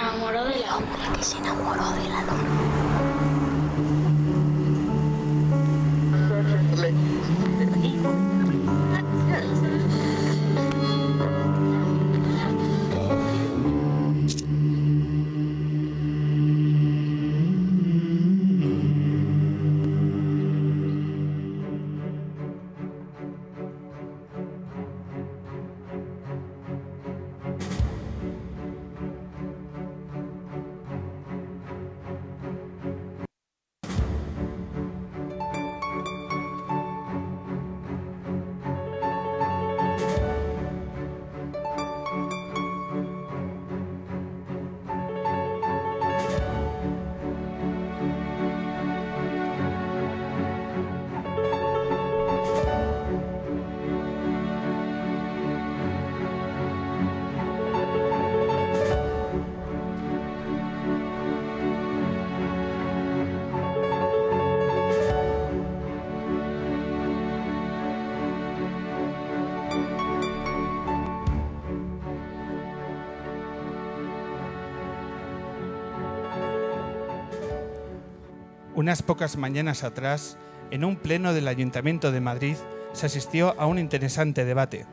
enamoró de la hombre que se enamoró de la luna. Unas pocas mañanas atrás, en un pleno del Ayuntamiento de Madrid, se asistió a un interesante debate.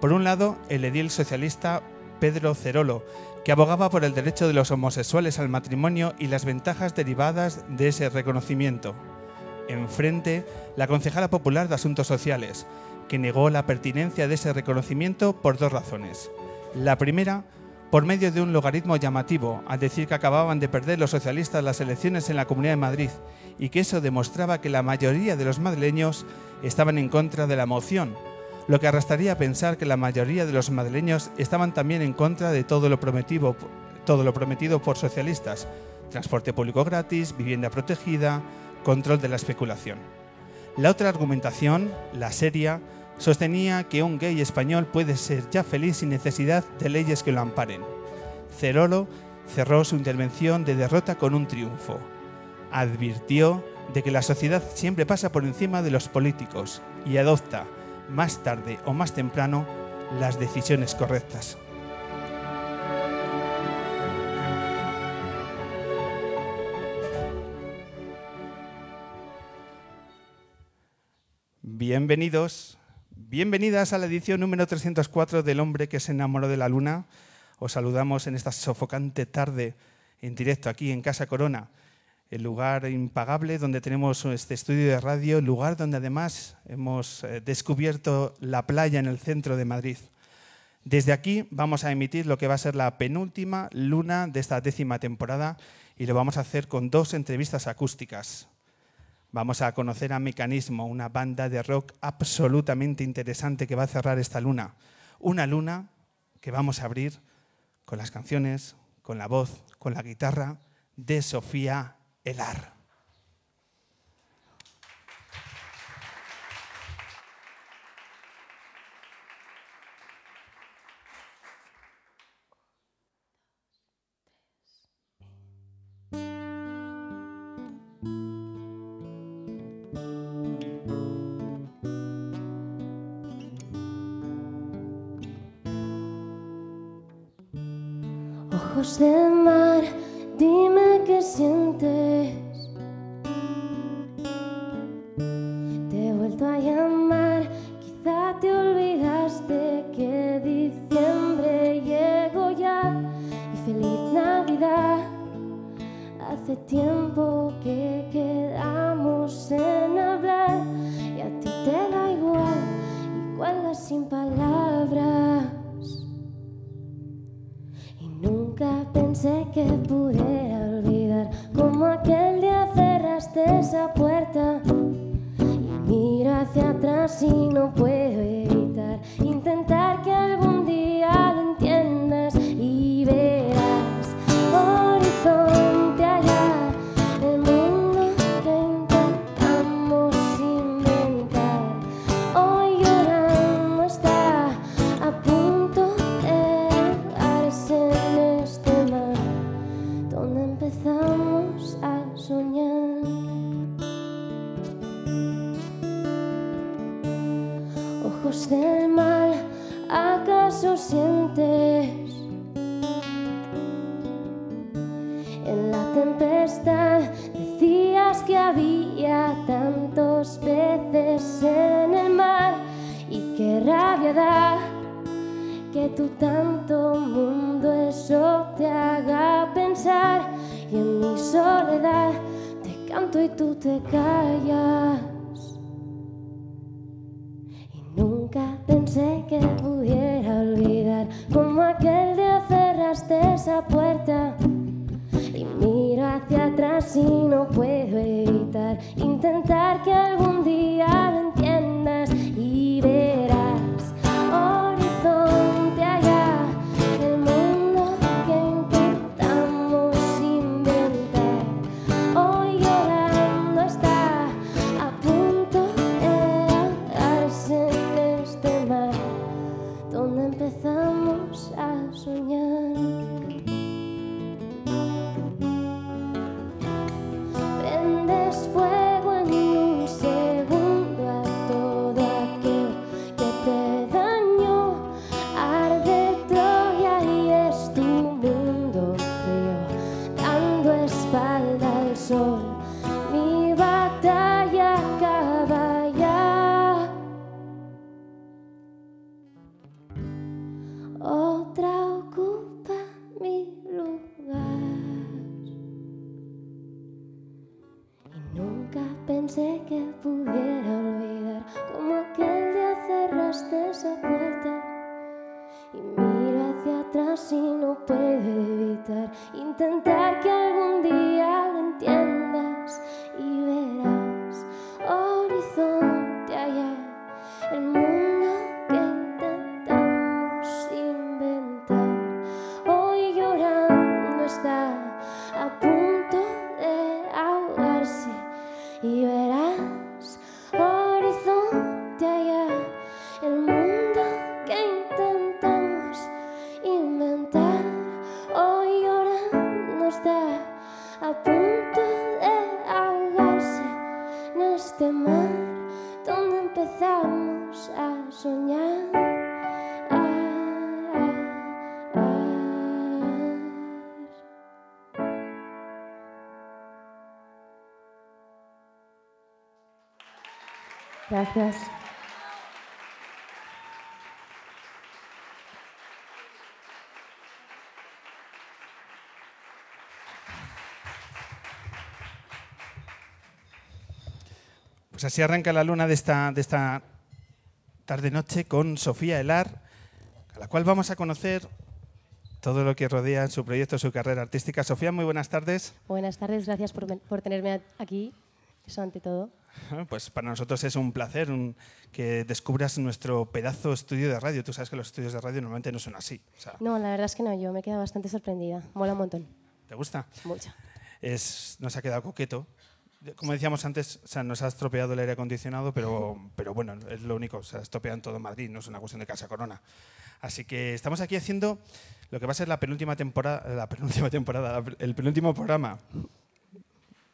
Por un lado, el edil socialista Pedro Cerolo, que abogaba por el derecho de los homosexuales al matrimonio y las ventajas derivadas de ese reconocimiento. Enfrente, la concejala popular de Asuntos Sociales, que negó la pertinencia de ese reconocimiento por dos razones. La primera, por medio de un logaritmo llamativo, al decir que acababan de perder los socialistas las elecciones en la Comunidad de Madrid y que eso demostraba que la mayoría de los madrileños estaban en contra de la moción, lo que arrastraría a pensar que la mayoría de los madrileños estaban también en contra de todo lo prometido, todo lo prometido por socialistas, transporte público gratis, vivienda protegida, control de la especulación. La otra argumentación, la seria, sostenía que un gay español puede ser ya feliz sin necesidad de leyes que lo amparen. Cerolo cerró su intervención de derrota con un triunfo. Advirtió de que la sociedad siempre pasa por encima de los políticos y adopta, más tarde o más temprano, las decisiones correctas. Bienvenidos, bienvenidas a la edición número 304 del hombre que se enamoró de la luna. Os saludamos en esta sofocante tarde en directo aquí en Casa Corona, el lugar impagable donde tenemos este estudio de radio, lugar donde además hemos eh, descubierto la playa en el centro de Madrid. Desde aquí vamos a emitir lo que va a ser la penúltima luna de esta décima temporada y lo vamos a hacer con dos entrevistas acústicas. Vamos a conocer a Mecanismo, una banda de rock absolutamente interesante que va a cerrar esta luna. Una luna que vamos a abrir con las canciones, con la voz, con la guitarra de Sofía Elar. Puedo evitar intentar y no puedo evitar intentar que algún esa puerta. Y miro hacia atrás y no puedo evitar intentar que algún día Gracias. Pues así arranca la luna de esta, de esta tarde-noche con Sofía Elar, a la cual vamos a conocer todo lo que rodea su proyecto, su carrera artística. Sofía, muy buenas tardes. Buenas tardes, gracias por, por tenerme aquí. Eso ante todo. Pues para nosotros es un placer un- que descubras nuestro pedazo estudio de radio. Tú sabes que los estudios de radio normalmente no son así. O sea, No, la verdad es que no, yo me he quedado bastante sorprendida. Mola un montón, ¿Te gusta? mucho. Es, nos ha quedado coqueto. Como decíamos antes, o sea, nos ha estropeado el aire acondicionado, pero, pero bueno, es lo único. Se ha estropeado en todo Madrid, no es una cuestión de Casa Corona. Así que estamos aquí haciendo lo que va a ser la penúltima temporada, la penúltima temporada, el penúltimo programa.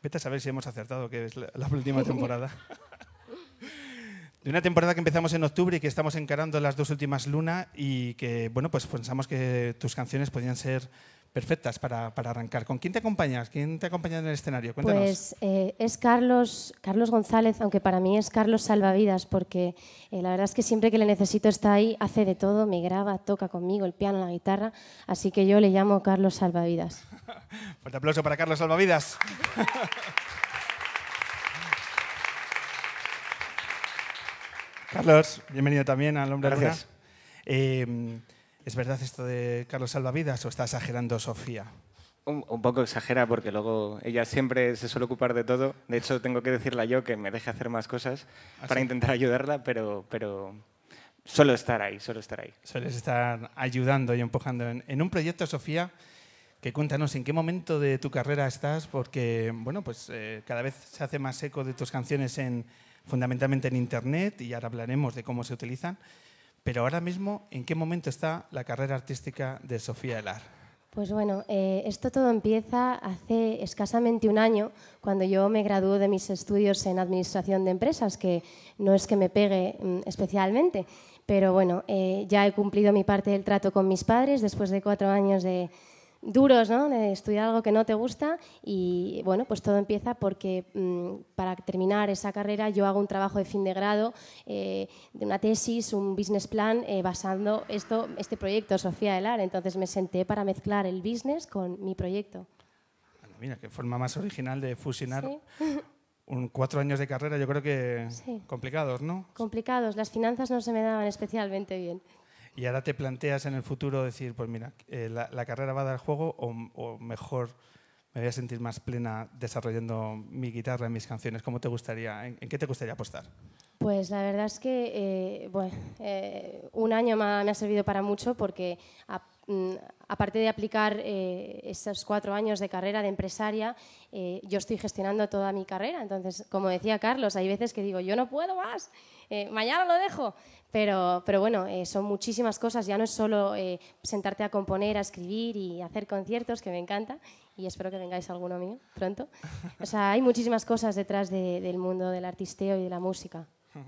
Vete a saber si hemos acertado que es la, la penúltima temporada. De una temporada que empezamos en octubre y que estamos encarando las dos últimas lunas y que, bueno, pues pensamos que tus canciones podían ser perfectas para, para arrancar. ¿Con quién te acompañas? ¿Quién te acompaña en el escenario? Cuéntanos. Pues eh, es Carlos, Carlos González, aunque para mí es Carlos Salvavidas, porque eh, la verdad es que siempre que le necesito está ahí, hace de todo, me graba, toca conmigo el piano, la guitarra, así que yo le llamo Carlos Salvavidas. Fuerte aplauso para Carlos Salvavidas. Carlos, bienvenido también al Hombre Luna. Gracias. Eh, ¿Es verdad esto de Carlos Salvavidas o está exagerando Sofía? Un, un poco exagera porque luego ella siempre se suele ocupar de todo. De hecho, tengo que decirle yo que me deje hacer más cosas ¿Ah, para sí? intentar ayudarla, pero, pero suelo estar ahí, suelo estar ahí. Sueles estar ayudando y empujando en, en un proyecto, Sofía, que cuéntanos en qué momento de tu carrera estás, porque bueno, pues eh, cada vez se hace más eco de tus canciones en, fundamentalmente en Internet y ahora hablaremos de cómo se utilizan. Pero ahora mismo, ¿en qué momento está la carrera artística de Sofía Elar? Pues bueno, eh, esto todo empieza hace escasamente un año, cuando yo me gradué de mis estudios en Administración de Empresas, que no es que me pegue mm, especialmente, pero bueno, eh, ya he cumplido mi parte del trato con mis padres después de cuatro años de, duros, ¿no? De estudiar algo que no te gusta y bueno, pues todo empieza porque mm, para terminar esa carrera yo hago un trabajo de fin de grado, eh, de una tesis, un business plan eh, basando esto, este proyecto, Sofía Elar. Entonces me senté para mezclar el business con mi proyecto. Bueno, mira, qué forma más original de fusionar un, cuatro años de carrera, yo creo que complicados, ¿no? Complicados, las finanzas no se me daban especialmente bien. Y ahora te planteas en el futuro decir, pues mira, eh, la, carrera va a dar juego o, mejor me voy a sentir más plena desarrollando mi guitarra, mis canciones. ¿Cómo te gustaría, en, qué te gustaría apostar? Pues la verdad es que eh, bueno, eh, un año me ha, servido para mucho porque mm, aparte de aplicar esos cuatro años de carrera de empresaria, yo estoy gestionando toda mi carrera. Entonces, como decía Carlos, hay veces que digo, yo no puedo más, mañana lo dejo. Pero, pero bueno, eh, son muchísimas cosas, ya no es solo eh, sentarte a componer, a escribir y hacer conciertos, que me encanta, y espero que vengáis alguno mío pronto. O sea, hay muchísimas cosas detrás del mundo del artisteo y de la música.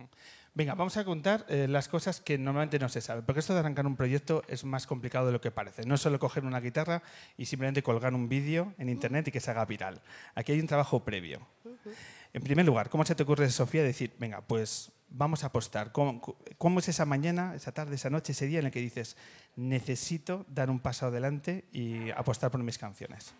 Venga, vamos a contar eh, las cosas que normalmente no se saben, porque esto de arrancar un proyecto es más complicado de lo que parece. No es solo coger una guitarra y simplemente colgar un vídeo en internet y que se haga viral. Aquí hay un trabajo previo. En primer lugar, ¿cómo se te ocurre, Sofía, decir, venga, pues vamos a apostar. ¿Cómo, es esa mañana, esa tarde, esa noche, ese día en el que dices, necesito dar un paso adelante y apostar por mis canciones?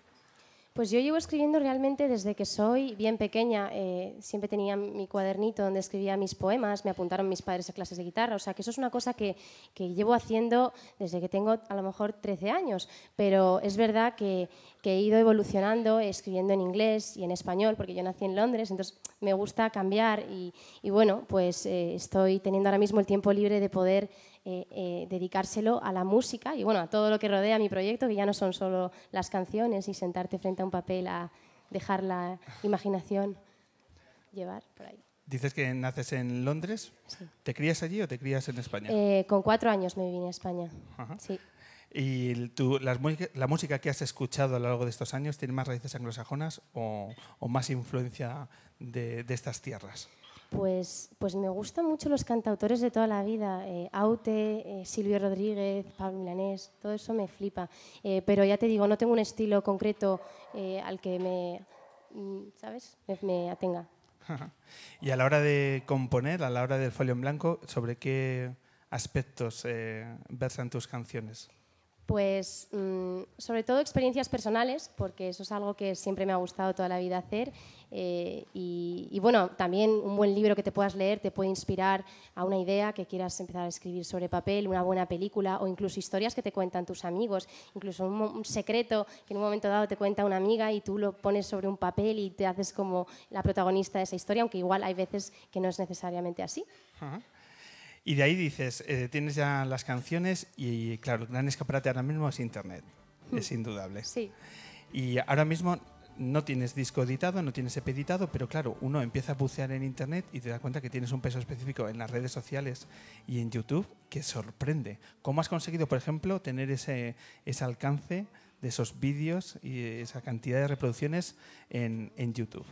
Pues yo llevo escribiendo realmente desde que soy bien pequeña. Eh, siempre tenía mi cuadernito donde escribía mis poemas, me apuntaron mis padres a clases de guitarra, o sea que eso es una cosa que, que llevo haciendo desde que tengo a lo mejor 13 años. Pero es verdad que, que, he ido evolucionando escribiendo en inglés y en español, porque yo nací en Londres, entonces me gusta cambiar y, y bueno, pues eh, estoy teniendo ahora mismo el tiempo libre de poder eh, eh, dedicárselo a la música y bueno, a todo lo que rodea mi proyecto, que ya no son solo las canciones y sentarte frente a un papel a dejar la imaginación llevar por ahí. Dices que naces en Londres. ¿Te crías allí o te crías en España? Eh, con cuatro años me vine a España. Sí. ¿Y tú, la música que has escuchado a lo largo de estos años tiene más raíces anglosajonas o, o más influencia de, de estas tierras? Pues, pues me gustan mucho los cantautores de toda la vida, eh, Aute, eh, Silvio Rodríguez, Pablo Milanés, todo eso me flipa. Eh, pero ya te digo, no tengo un estilo concreto al que me, mm, ¿sabes? me, atenga. y a la hora de componer, a la hora del folio en blanco, ¿sobre qué aspectos versan tus canciones? Pues mm, sobre todo experiencias personales, porque eso es algo que siempre me ha gustado toda la vida hacer. Eh, y, bueno, también un buen libro que te puedas leer te puede inspirar a una idea que quieras empezar a escribir sobre papel, una buena película o incluso historias que te cuentan tus amigos, incluso un, secreto que en un momento dado te cuenta una amiga y tú lo pones sobre un papel y te haces como la protagonista de esa historia, aunque igual hay veces que no es necesariamente así. Y de ahí dices, eh, tienes ya las canciones y claro, el gran escaparate ahora mismo es Internet, hmm. es indudable. Sí. Y ahora mismo no tienes disco editado, no tienes EP editado, pero claro, uno empieza a bucear en Internet y te da cuenta que tienes un peso específico en las redes sociales y en YouTube que sorprende. ¿Cómo has conseguido, por ejemplo, tener ese, ese alcance de esos vídeos y esa cantidad de reproducciones en, en YouTube?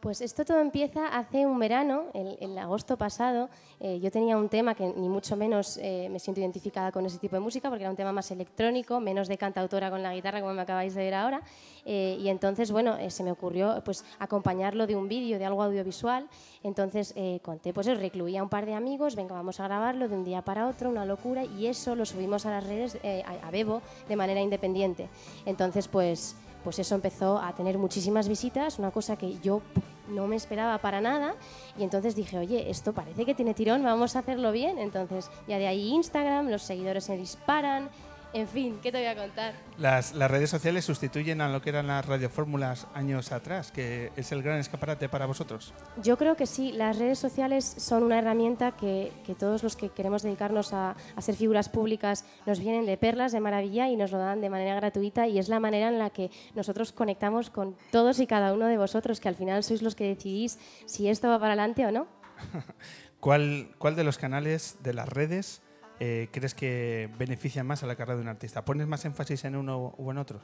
Pues esto todo empieza hace un verano, el, agosto pasado. Eh, yo tenía un tema que ni mucho menos eh, me siento identificada con ese tipo de música porque era un tema más electrónico, menos de cantautora con la guitarra como me acabáis de ver ahora. Eh, y entonces, bueno, se me ocurrió pues acompañarlo de un vídeo, de algo audiovisual. Entonces conté, pues recluía a un par de amigos, venga, vamos a grabarlo de un día para otro, una locura, y eso lo subimos a las redes, a Bebo, de manera independiente. Entonces, pues pues eso empezó a tener muchísimas visitas, una cosa que yo no me esperaba para nada y entonces dije, oye, esto parece que tiene tirón, vamos a hacerlo bien. Entonces ya de ahí Instagram, los seguidores se disparan, en fin, ¿qué te voy a contar? Las, redes sociales sustituyen a lo que eran las radiofórmulas años atrás, que es el gran escaparate para vosotros. Yo creo que sí, las redes sociales son una herramienta que, todos los que queremos dedicarnos a, ser figuras públicas nos vienen de perlas, de maravilla y nos lo dan de manera gratuita y es la manera en la que nosotros conectamos con todos y cada uno de vosotros, que al final sois los que decidís si esto va para adelante o no. ¿Cuál, ¿Cuál de los canales de las redes eh, crees que benefician más a la carrera de un artista? ¿Pones más énfasis en uno u en otros?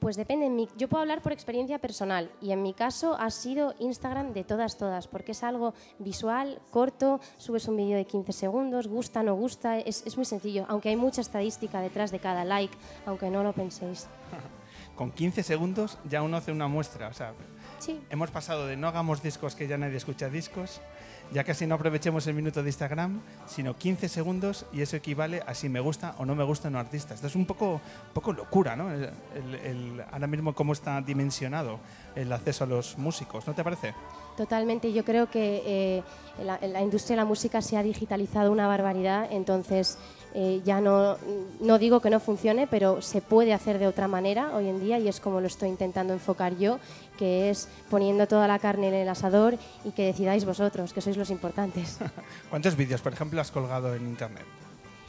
Pues depende, en mi- yo puedo hablar por experiencia personal y en mi caso ha sido Instagram de todas, todas, porque es algo visual, corto, subes un vídeo de 15 segundos, gusta, no gusta, es, es muy sencillo, aunque hay mucha estadística detrás de cada like, aunque no lo penséis. Con 15 segundos ya uno hace una muestra. O sea, Sí, hemos pasado de no hagamos discos que ya nadie escucha discos, ya casi no aprovechemos el minuto de Instagram, sino 15 segundos y eso equivale a si me gusta o no me gusta un artista. Esto es un poco, poco locura, ¿no? El- el- ahora mismo cómo está dimensionado el acceso a los músicos, ¿no te parece? Totalmente, yo creo que eh, la, la industria de la música se ha digitalizado una barbaridad, entonces eh, ya no, no digo que no funcione, pero se puede hacer de otra manera hoy en día y es como lo estoy intentando enfocar yo, que es poniendo toda la carne en el asador y que decidáis vosotros, que sois los importantes. ¿Cuántos vídeos, por ejemplo, has colgado en internet?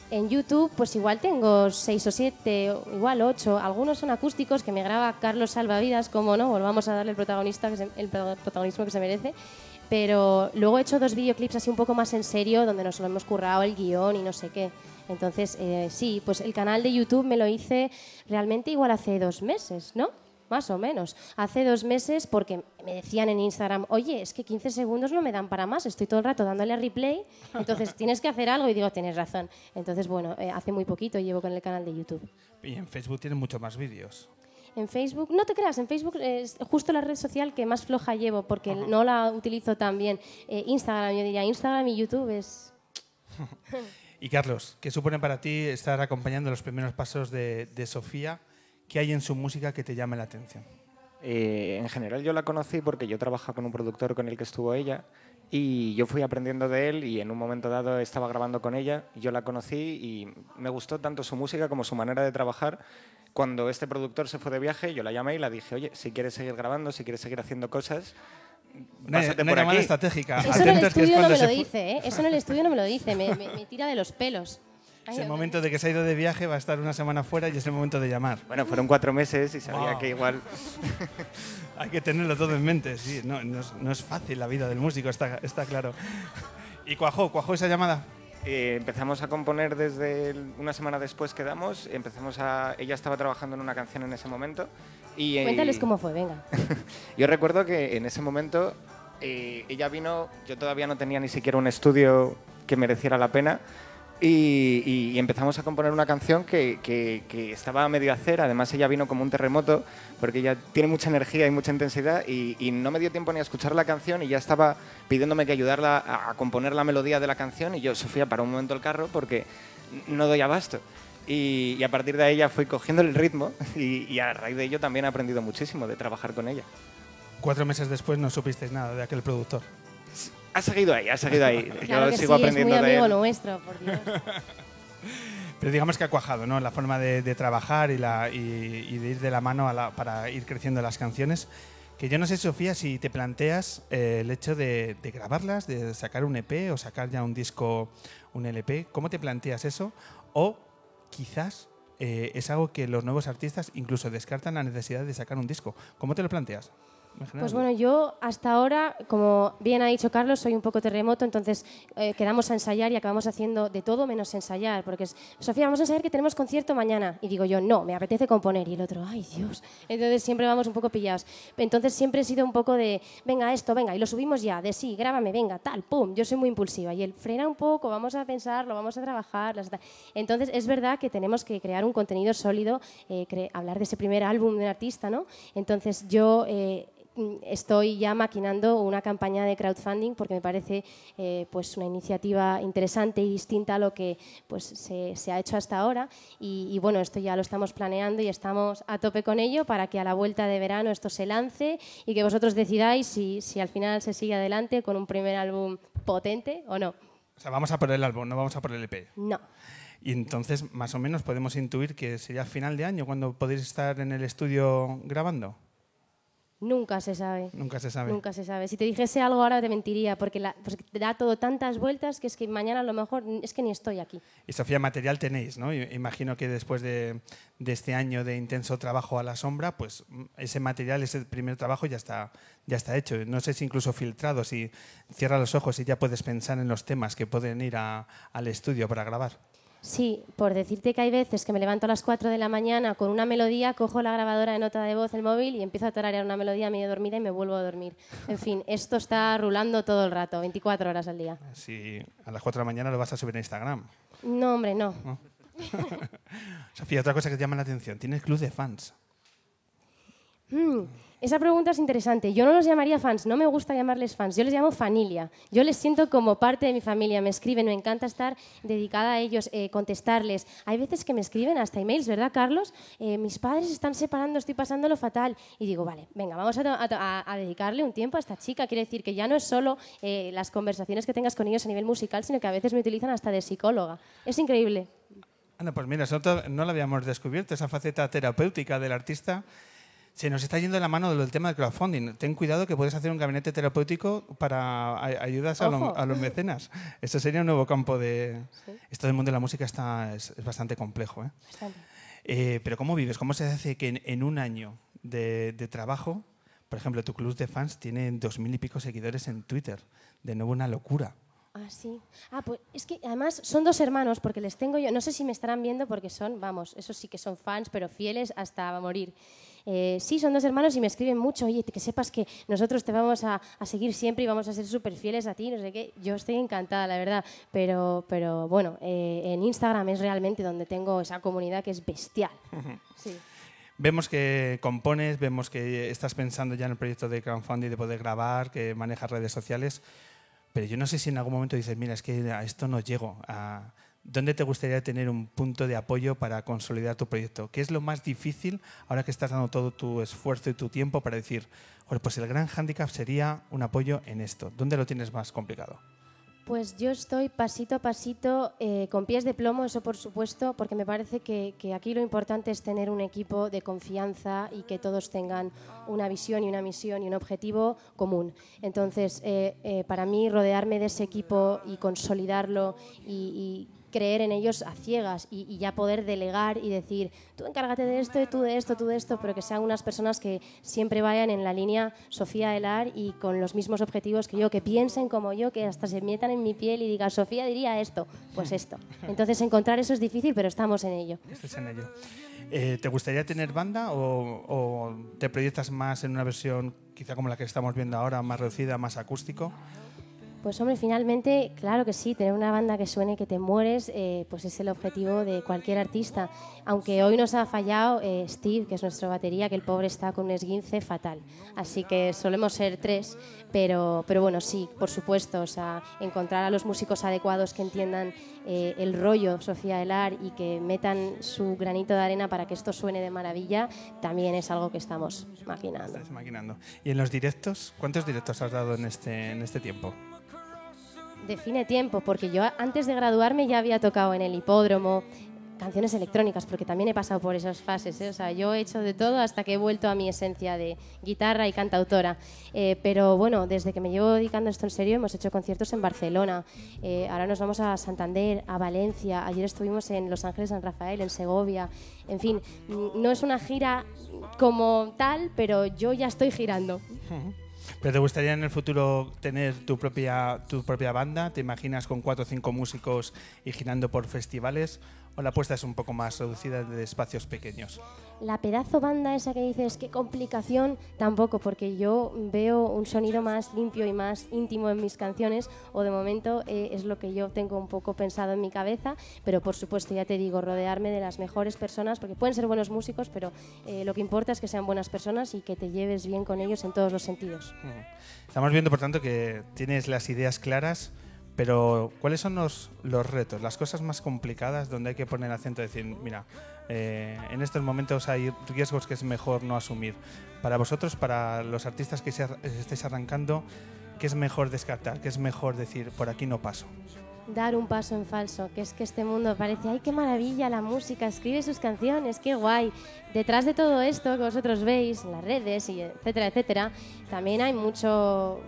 En YouTube, pues igual tengo seis o siete, igual ocho. Algunos son acústicos que me graba Carlos Salvavidas, como no, volvamos a darle el, protagonista el pro- protagonismo que se merece. Pero luego he hecho dos videoclips así un poco más en serio, donde nos lo hemos currado el guion y no sé qué. Entonces, eh, sí, pues el canal de YouTube me lo hice realmente igual hace dos meses, ¿no? Más o menos. Hace dos meses porque me decían en Instagram, oye, es que 15 segundos no me dan para más, estoy todo el rato dándole a replay, entonces tienes que hacer algo y digo, tienes razón. Entonces, bueno, eh, hace muy poquito llevo con el canal de YouTube. Y en Facebook tienen mucho más vídeos. En Facebook, no te creas, en Facebook es justo la red social que más floja llevo porque no la utilizo tan bien. Eh, Instagram, yo diría, Instagram y YouTube es... Y Carlos, ¿qué supone para ti estar acompañando los primeros pasos de, Sofía? ¿Qué hay en su música que te llame la atención? Eh, en general yo la conocí porque yo trabajaba con un productor con el que estuvo ella y yo fui aprendiendo de él y en un momento dado estaba grabando con ella, yo la conocí y me gustó tanto su música como su manera de trabajar. Cuando este productor se fue de viaje, yo la llamé y la dije, oye, si quieres seguir grabando, si quieres seguir haciendo cosas, Una, una por llamada aquí. estratégica. Eso en el estudio no me lo dice, ¿eh? Eso en el estudio no me lo dice, me, me- me tira de los pelos. Ay, Es el momento de que se ha ido de viaje, va a estar una semana fuera y es el momento de llamar. Bueno, fueron cuatro meses y sabía Wow. que igual... Hay que tenerlo todo en mente, sí. No, no es, no es fácil la vida del músico, está, está claro. ¿Y cuajó? ¿Cuajó esa llamada? Eh, empezamos a componer desde el- una semana después que damos. Empezamos a, ella estaba trabajando en una canción en ese momento. Y, eh, Cuéntales cómo fue, venga. Yo recuerdo que en ese momento eh, ella vino, yo todavía no tenía ni siquiera un estudio que mereciera la pena. Y, y- empezamos a componer una canción que, que- que estaba a medio hacer. Además, ella vino como un terremoto, porque ella tiene mucha energía y mucha intensidad. Y, y no me dio tiempo ni a escuchar la canción y ya estaba pidiéndome que ayudarla a, a componer la melodía de la canción. Y yo, Sofía, para un momento el carro porque no doy abasto. Y, y a partir de ya fui cogiendo el ritmo y a raíz de ello también he aprendido muchísimo de trabajar con ella. Cuatro meses después no supisteis nada de aquel productor. Ha seguido ahí, ha seguido ahí. Claro Yo que sigo sí, es muy aprendiendo de amigo él. nuestro, por Dios. Pero digamos que ha cuajado, ¿no? La forma de, de trabajar y, la, y, y de ir de la mano a la- para ir creciendo las canciones. Que yo no sé, Sofía, si te planteas eh, el hecho de, de grabarlas, de sacar un EP o sacar ya un disco, un LP. ¿Cómo te planteas eso? O quizás eh, es algo que los nuevos artistas incluso descartan la necesidad de sacar un disco. ¿Cómo te lo planteas? Pues bueno, yo hasta ahora, como bien ha dicho Carlos, soy un poco terremoto, entonces eh, quedamos a ensayar y acabamos haciendo de todo menos ensayar, porque es, Sofía, vamos a ensayar que tenemos concierto mañana. Y digo yo, no, me apetece componer. Y el otro, ay Dios. Entonces siempre vamos un poco pillados. Entonces siempre he sido un poco de, venga esto, venga, y lo subimos ya, de sí, grábame, venga, tal, pum. Yo soy muy impulsiva. Y él frena un poco, vamos a pensarlo, vamos a trabajar. Entonces es verdad que tenemos que crear un contenido sólido, eh, hablar de ese primer álbum de un artista, ¿no? Entonces yo... eh, estoy ya maquinando una campaña de crowdfunding porque me parece eh, pues una iniciativa interesante y distinta a lo que pues, se, se ha hecho hasta ahora y, y, bueno, esto ya lo estamos planeando y estamos a tope con ello para que a la vuelta de verano esto se lance y que vosotros decidáis si, si al final se sigue adelante con un primer álbum potente o no. O sea, vamos a por el álbum, no vamos a por el EP. No. Y entonces, más o menos, podemos intuir que sería final de año cuando podéis estar en el estudio grabando. Nunca se sabe. Nunca se sabe. Nunca se sabe. Si te dijese algo ahora te mentiría, porque la, pues, te da todo tantas vueltas que es que mañana a lo mejor es que ni estoy aquí. Y Sofía, material tenéis, ¿no? Imagino que después de, de este año de intenso trabajo a la sombra, pues mm, ese material, ese primer trabajo ya está, ya está hecho. No sé si incluso filtrado, si cierra los ojos y ya puedes pensar en los temas que pueden ir a- al estudio para grabar. Sí, por decirte que hay veces que me levanto a las 4 de la mañana con una melodía, cojo la grabadora de nota de voz, el móvil y empiezo a tararear una melodía medio dormida y me vuelvo a dormir. En fin, esto está rulando todo el rato, 24 horas al día. Si a las 4 de la mañana lo vas a subir a Instagram. No, hombre, no. Sofía, otra cosa que te llama la atención. Tienes club de fans. Mm, esa pregunta es interesante. Yo no los llamaría fans, no me gusta llamarles fans, yo les llamo familia. Yo les siento como parte de mi familia, me escriben, me encanta estar dedicada a ellos, eh, contestarles. Hay veces que me escriben hasta emails, ¿verdad, Carlos? Eh, mis padres están separando, estoy pasándolo fatal. Y digo, vale, venga, vamos a, dedicarle un tiempo a esta chica. Quiere decir que ya no es solo eh, las conversaciones que tengas con ellos a nivel musical, sino que a veces me utilizan hasta de psicóloga. Es increíble. Ana, pues mira, nosotros no la habíamos descubierto, esa faceta terapéutica del artista se nos está yendo de la mano del tema del crowdfunding. Ten cuidado que puedes hacer un gabinete terapéutico para ayudas a, los mecenas. Esto sería un nuevo campo de... Esto del mundo de la música está, es, bastante complejo. ¿eh? ¿eh? pero ¿cómo vives? ¿Cómo se hace que en, un año de, trabajo, por ejemplo, tu club de fans tiene dos mil y pico seguidores en Twitter? De nuevo una locura. Ah, sí. Ah, pues es que además son dos hermanos, porque les tengo yo, no sé si me estarán viendo porque son, vamos, esos sí que son fans, pero fieles hasta morir. Eh, sí, son dos hermanos y me escriben mucho, oye, que sepas que nosotros te vamos a, seguir siempre y vamos a ser súper fieles a ti, no sé qué. Yo estoy encantada, la verdad, pero, pero bueno, eh, en Instagram es realmente donde tengo esa comunidad que es bestial. Vemos que compones, vemos que estás pensando ya en el proyecto de crowdfunding de poder grabar, que manejas redes sociales, pero yo no sé si en algún momento dices, mira, es que a esto no llego, a, ¿Dónde te gustaría tener un punto de apoyo para consolidar tu proyecto? ¿Qué es lo más difícil ahora que estás dando todo tu esfuerzo y tu tiempo para decir, pues el gran hándicap sería un apoyo en esto? ¿Dónde lo tienes más complicado? Pues yo estoy pasito a pasito, eh, con pies de plomo, eso por supuesto, porque me parece que, aquí lo importante es tener un equipo de confianza y que todos tengan una visión y una misión y un objetivo común. Entonces, eh, eh, para mí, rodearme de ese equipo y consolidarlo y creer en ellos a ciegas y, ya poder delegar y decir, tú encárgate de esto, tú de esto, tú de esto, pero que sean unas personas que siempre vayan en la línea Sofía Elar y con los mismos objetivos que yo, que piensen como yo, que hasta se metan en mi piel y digan, Sofía diría esto, pues esto. Entonces encontrar eso es difícil, pero estamos en ello. en ello. Eh, ¿Te gustaría tener banda o, o te proyectas más en una versión quizá como la que estamos viendo ahora, más reducida, más acústico? Pues hombre, finalmente, claro que sí, tener una banda que suene que te mueres, eh, pues es el objetivo de cualquier artista. Aunque hoy nos ha fallado eh, Steve, que es nuestro batería, que el pobre está con un esguince fatal. Así que solemos ser tres, pero, pero bueno, sí, por supuesto, o sea, encontrar a los músicos adecuados que entiendan eh, el rollo Sofía Elar y que metan su granito de arena para que esto suene de maravilla, también es algo que estamos maquinando. maquinando. ¿Y en los directos? ¿Cuántos directos has dado en este, en este tiempo? Define tiempo, porque yo antes de graduarme ya había tocado en el hipódromo canciones electrónicas, porque también he pasado por esas fases. ¿eh? O sea, yo he hecho de todo hasta que he vuelto a mi esencia de guitarra y cantautora. Eh, pero bueno, desde que me llevo dedicando esto en serio, hemos hecho conciertos en Barcelona. Eh, ahora nos vamos a Santander, a Valencia. Ayer estuvimos en Los Ángeles, San Rafael, en Segovia. En fin, no es una gira como tal, pero yo ya estoy girando. ¿Pero te gustaría en el futuro tener tu propia, tu propia banda? ¿Te imaginas con cuatro o cinco músicos y girando por festivales? ¿O la apuesta es un poco más reducida de espacios pequeños? La pedazo banda esa que dices, qué complicación, tampoco, porque yo veo un sonido más limpio y más íntimo en mis canciones, o de momento eh, es lo que yo tengo un poco pensado en mi cabeza, pero por supuesto, ya te digo, rodearme de las mejores personas, porque pueden ser buenos músicos, pero eh, lo que importa es que sean buenas personas y que te lleves bien con ellos en todos los sentidos. Estamos viendo, por tanto, que tienes las ideas claras pero, ¿cuáles son los, retos, las cosas más complicadas donde hay que poner acento y decir, mira, eh, en estos momentos hay riesgos que es mejor no asumir? Para vosotros, para los artistas que estéis arrancando, ¿qué es mejor descartar? ¿Qué es mejor decir, por aquí no paso? Dar un paso en falso, que es que este mundo parece, ay, qué maravilla la música, escribe sus canciones, qué guay. Detrás de todo esto que vosotros veis, en las redes, y etcétera, etcétera, también hay mucho,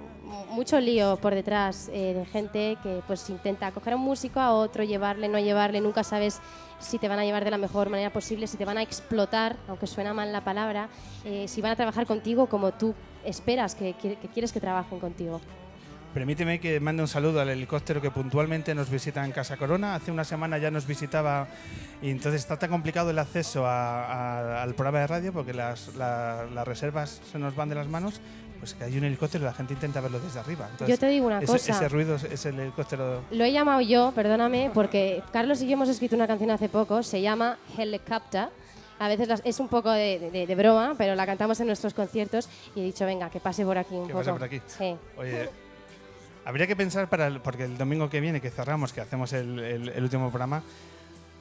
mucho lío por detrás eh, de gente que pues intenta coger a un músico a otro, llevarle, no llevarle, nunca sabes si te van a llevar de la mejor manera posible, si te van a explotar, aunque suena mal la palabra, eh, si van a trabajar contigo como tú esperas que, quieres que trabajen contigo. Permíteme que mande un saludo al helicóptero que puntualmente nos visita en Casa Corona. Hace una semana ya nos visitaba y entonces está tan complicado el acceso al programa de radio porque las, reservas se nos van de las manos, pues que hay un helicóptero y la gente intenta verlo desde arriba. yo te digo una cosa. Ese ruido es el helicóptero. Lo he llamado yo, perdóname, porque Carlos y yo hemos escrito una canción hace poco, se llama Helicopter a veces es un poco de, broma, pero la cantamos en nuestros conciertos y he dicho, venga, que pase por aquí un que poco. Pase por aquí. Sí. Oye, habría que pensar para porque el domingo que viene que cerramos, que hacemos el, último programa,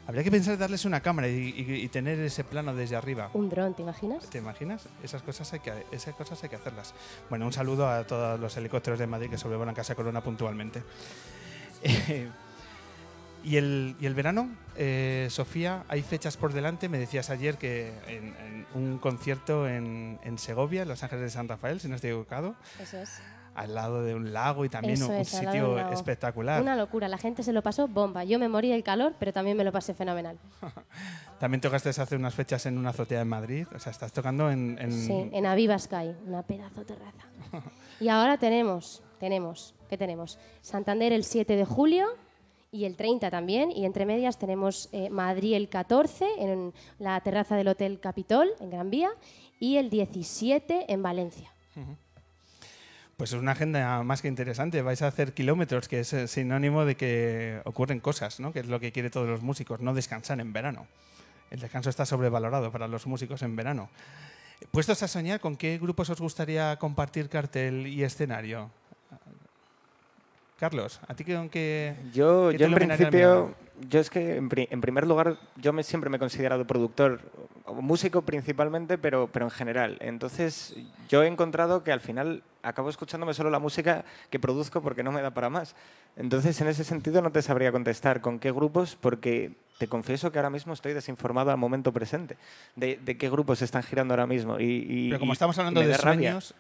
habría que pensar darles una cámara y, tener ese plano desde arriba. Un dron, ¿te imaginas? ¿Te imaginas? Esas cosas hay que esas cosas hay que hacerlas. Bueno, un saludo a todos los helicópteros de Madrid que sobrevuelan Casa Corona puntualmente. ¿Y el, y el verano? Eh, Sofía, hay fechas por delante. Me decías ayer que en, un concierto en, en, Segovia, en Los Ángeles de San Rafael, si no estoy equivocado. Eso es. Al lado de un lago y también un, sitio espectacular. Una locura, la gente se lo pasó bomba. Yo me morí del calor, pero también me lo pasé fenomenal. también tocaste hace unas fechas en una azotea en Madrid. O sea, estás tocando en. en... Sí, en Aviva Sky, una pedazo terraza. y ahora tenemos, tenemos, ¿qué tenemos? Santander el 7 de julio y el 30 también. Y entre medias tenemos eh, Madrid el 14 en la terraza del Hotel Capitol en Gran Vía y el 17 en Valencia. Pues es una agenda más que interesante. Vais a hacer kilómetros, que es eh, sinónimo de que ocurren cosas, ¿no? que es lo que quieren todos los músicos, no descansar en verano. El descanso está sobrevalorado para los músicos en verano. Puestos a soñar, ¿con qué grupos os gustaría compartir cartel y escenario? Carlos, ¿a ti qué, Yo, yo en principio, yo es que en, primer lugar, yo me, siempre me he considerado productor, músico principalmente, pero, pero en general. Entonces, yo he encontrado que al final acabo escuchándome solo la música que produzco porque no me da para más. Entonces, en ese sentido, no te sabría contestar con qué grupos, porque te confieso que ahora mismo estoy desinformado al momento presente de, qué grupos están girando ahora mismo. Y, pero como estamos hablando de sueños,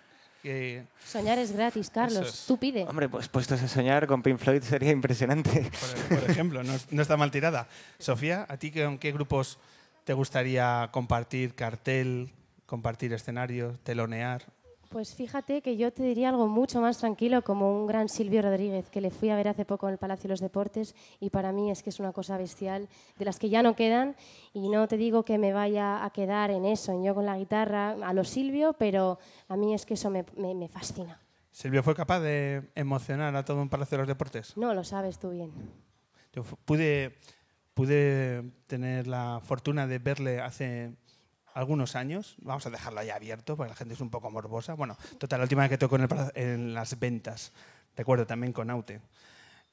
Soñar es gratis, Carlos. Tú pide. Hombre, pues puestos a soñar con Pink Floyd sería impresionante. Por, ejemplo, no, está mal tirada. Sofía, ¿a ti con qué grupos te gustaría compartir cartel, compartir escenario, telonear? Pues fíjate que yo te diría algo mucho más tranquilo, como un gran Silvio Rodríguez, que le fui a ver hace poco en el Palacio de los Deportes y para mí es que es una cosa bestial, de las que ya no quedan, y no te digo que me vaya a quedar en eso, en yo con la guitarra, a lo Silvio, pero a mí es que eso me, me, fascina. ¿Silvio fue capaz de emocionar a todo un Palacio de los Deportes? No, lo sabes tú bien. Yo pude, pude tener la fortuna de verle hace algunos años. Vamos a dejarlo ahí abierto porque la gente es un poco morbosa. Bueno, total, la última vez que tocó en, en las ventas, recuerdo también con Aute.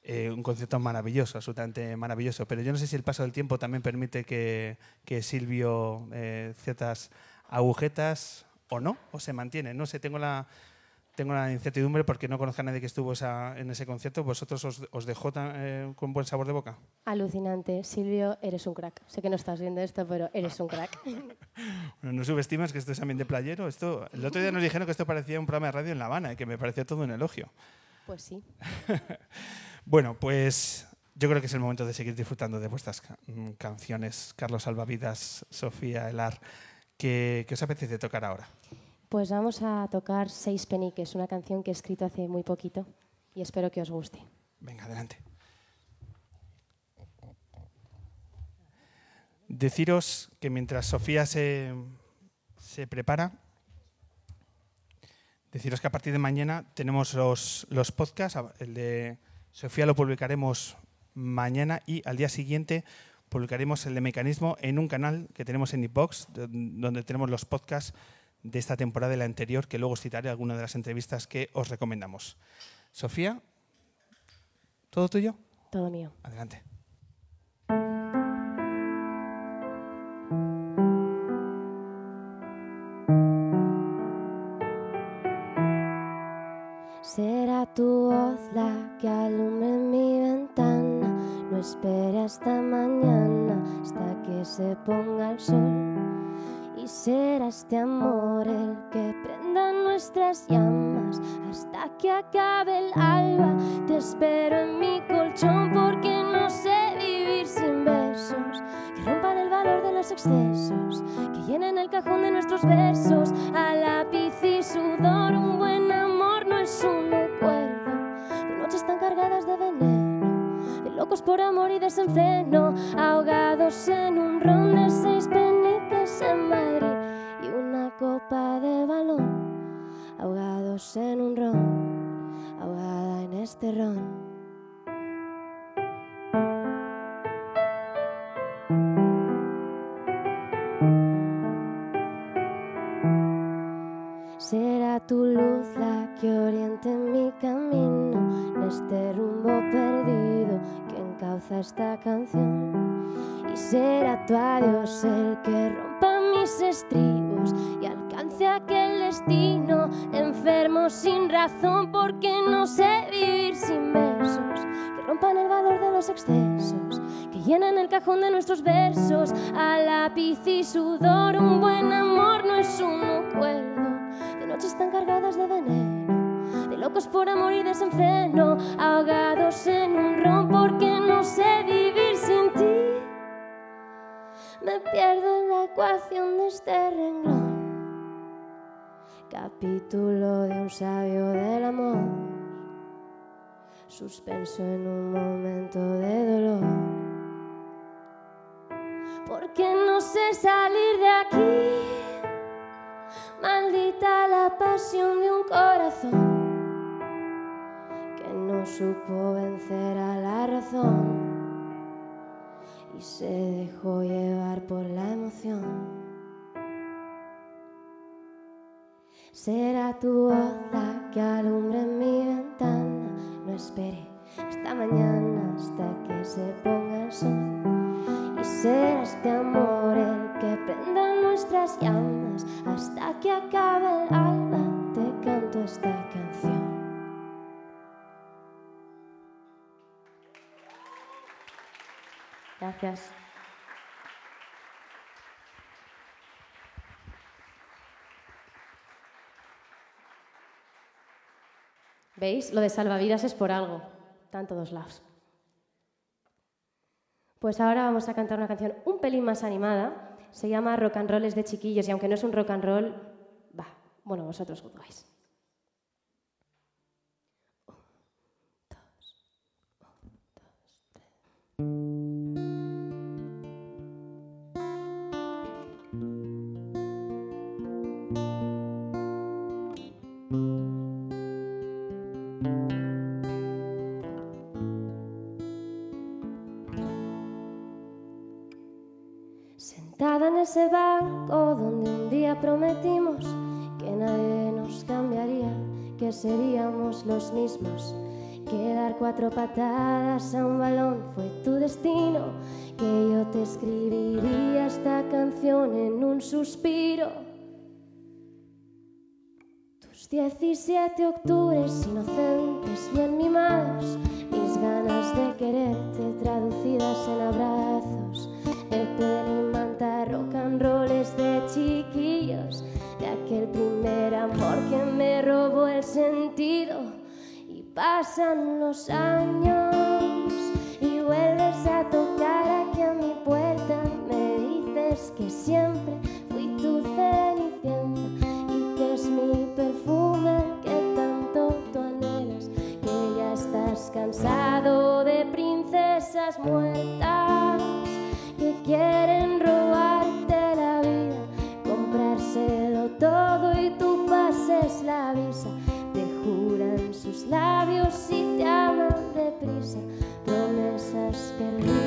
Eh, un concierto maravilloso, absolutamente maravilloso. Pero yo no sé si el paso del tiempo también permite que, que Silvio eh, ciertas agujetas o no, o se mantiene. No sé, tengo la, tengo la incertidumbre porque no conozco a nadie que estuvo en ese concierto. ¿Vosotros os, dejó eh, con buen sabor de boca? Alucinante. Silvio, eres un crack. Sé que no estás viendo esto, pero eres un crack. bueno, no subestimas que esto es ambiente playero. Esto, el otro día nos dijeron que esto parecía un programa de radio en La Habana y que me parecía todo un elogio. Pues sí. bueno, pues yo creo que es el momento de seguir disfrutando de vuestras mm, canciones. Carlos Salvavidas, Sofía Elar. ¿Qué, ¿Qué os apetece tocar ahora? Pues vamos a tocar Seis Peniques, una canción que he escrito hace muy poquito y espero que os guste. Venga, adelante. Deciros que mientras Sofía se, se prepara, deciros que a partir de mañana tenemos los, los podcasts. El de Sofía lo publicaremos mañana y al día siguiente publicaremos el de Mecanismo en un canal que tenemos en iBox, donde tenemos los podcasts de esta temporada y la anterior, que luego citaré algunas de las entrevistas que os recomendamos. Sofía, ¿todo tuyo? Todo mío. Adelante. Será tu voz la que alumbre mi ventana. No espere hasta mañana, hasta que se ponga el sol y será este amor el que prenda nuestras llamas hasta que acabe el alba. Te espero en mi colchón porque no sé vivir sin besos que rompan el valor de los excesos, que llenen el cajón de nuestros besos a lápiz y sudor. Un buen amor no es un recuerdo, locos por amor y desenfreno, ahogados en un ron de seis en Madrid y una copa de balón, ahogados en un ron, ahogada en este ron. Será tu luz la que oriente mi camino en este rumbo perdido que encauza esta canción. Y será tu adiós el que rompa mis estribos y alcance aquel destino enfermo sin razón porque no sé vivir sin besos que rompan el valor de los excesos que llenan el cajón de nuestros versos a lápiz y sudor un buen amor no es un acuerdo de noches tan cargadas de veneno, de locos por amor y desenfreno, ahogados en un ron porque no sé vivir. Me pierdo en la ecuación de este renglón, capítulo de un sabio del amor, suspenso en un momento de dolor. Porque no sé salir de aquí. Maldita la pasión de un corazón que no supo vencer a la razón y se dejó llevar por la emoción. Será tu voz la que alumbre mi ventana. No espere hasta mañana, hasta que se ponga el sol. Y será este amor el que prenda nuestras llamas hasta que acabe el alba. Te canto esta Gracias. ¿Veis? Lo de salvavidas es por algo. Está en todos lados. Pues ahora vamos a cantar una canción un pelín más animada. Se llama Rock and Roll es de chiquillos y aunque no es un rock and roll, va, bueno, vosotros juzgáis. Ese banco donde un día prometimos que nadie nos cambiaría, que seríamos los mismos. Que dar cuatro patadas a un balón fue tu destino, que yo te escribiría esta canción en un suspiro. Tus 17 octubres inocentes, bien mimados, mis ganas de quererte traducidas en abrazos, de peli rock and rolls de chiquillos, de aquel primer amor que me robó el sentido. Y pasan los años y vuelves a tocar aquí a mi puerta, me dices que siempre fui tu cenicienta y que es mi perfume que tanto tú anhelas, que ya estás cansado de princesas muertas que quieren labios y te aman deprisa, promesas perdidas.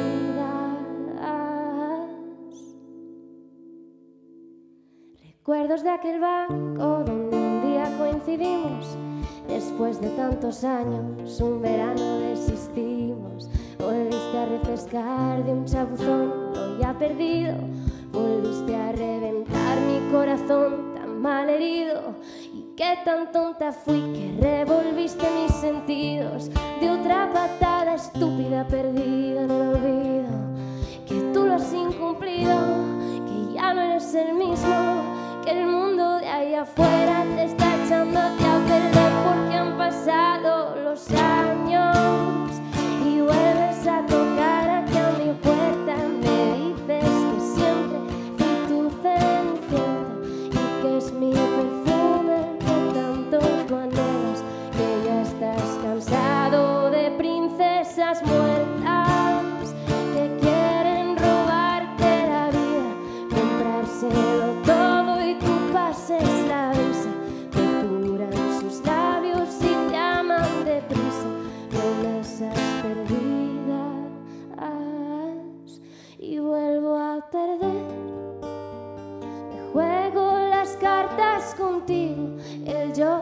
Recuerdos de aquel banco donde un día coincidimos. Después de tantos años, un verano desistimos. Volviste a refrescar de un chapuzón, lo ya perdido. Volviste a reventar mi corazón tan mal herido. Qué tan tonta fui que revolviste mis sentidos de otra patada estúpida perdida en el olvido. Que tú lo has incumplido, que ya no eres el mismo, que el mundo de ahí afuera te está echándote a contigo, el yo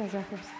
Muchas gracias.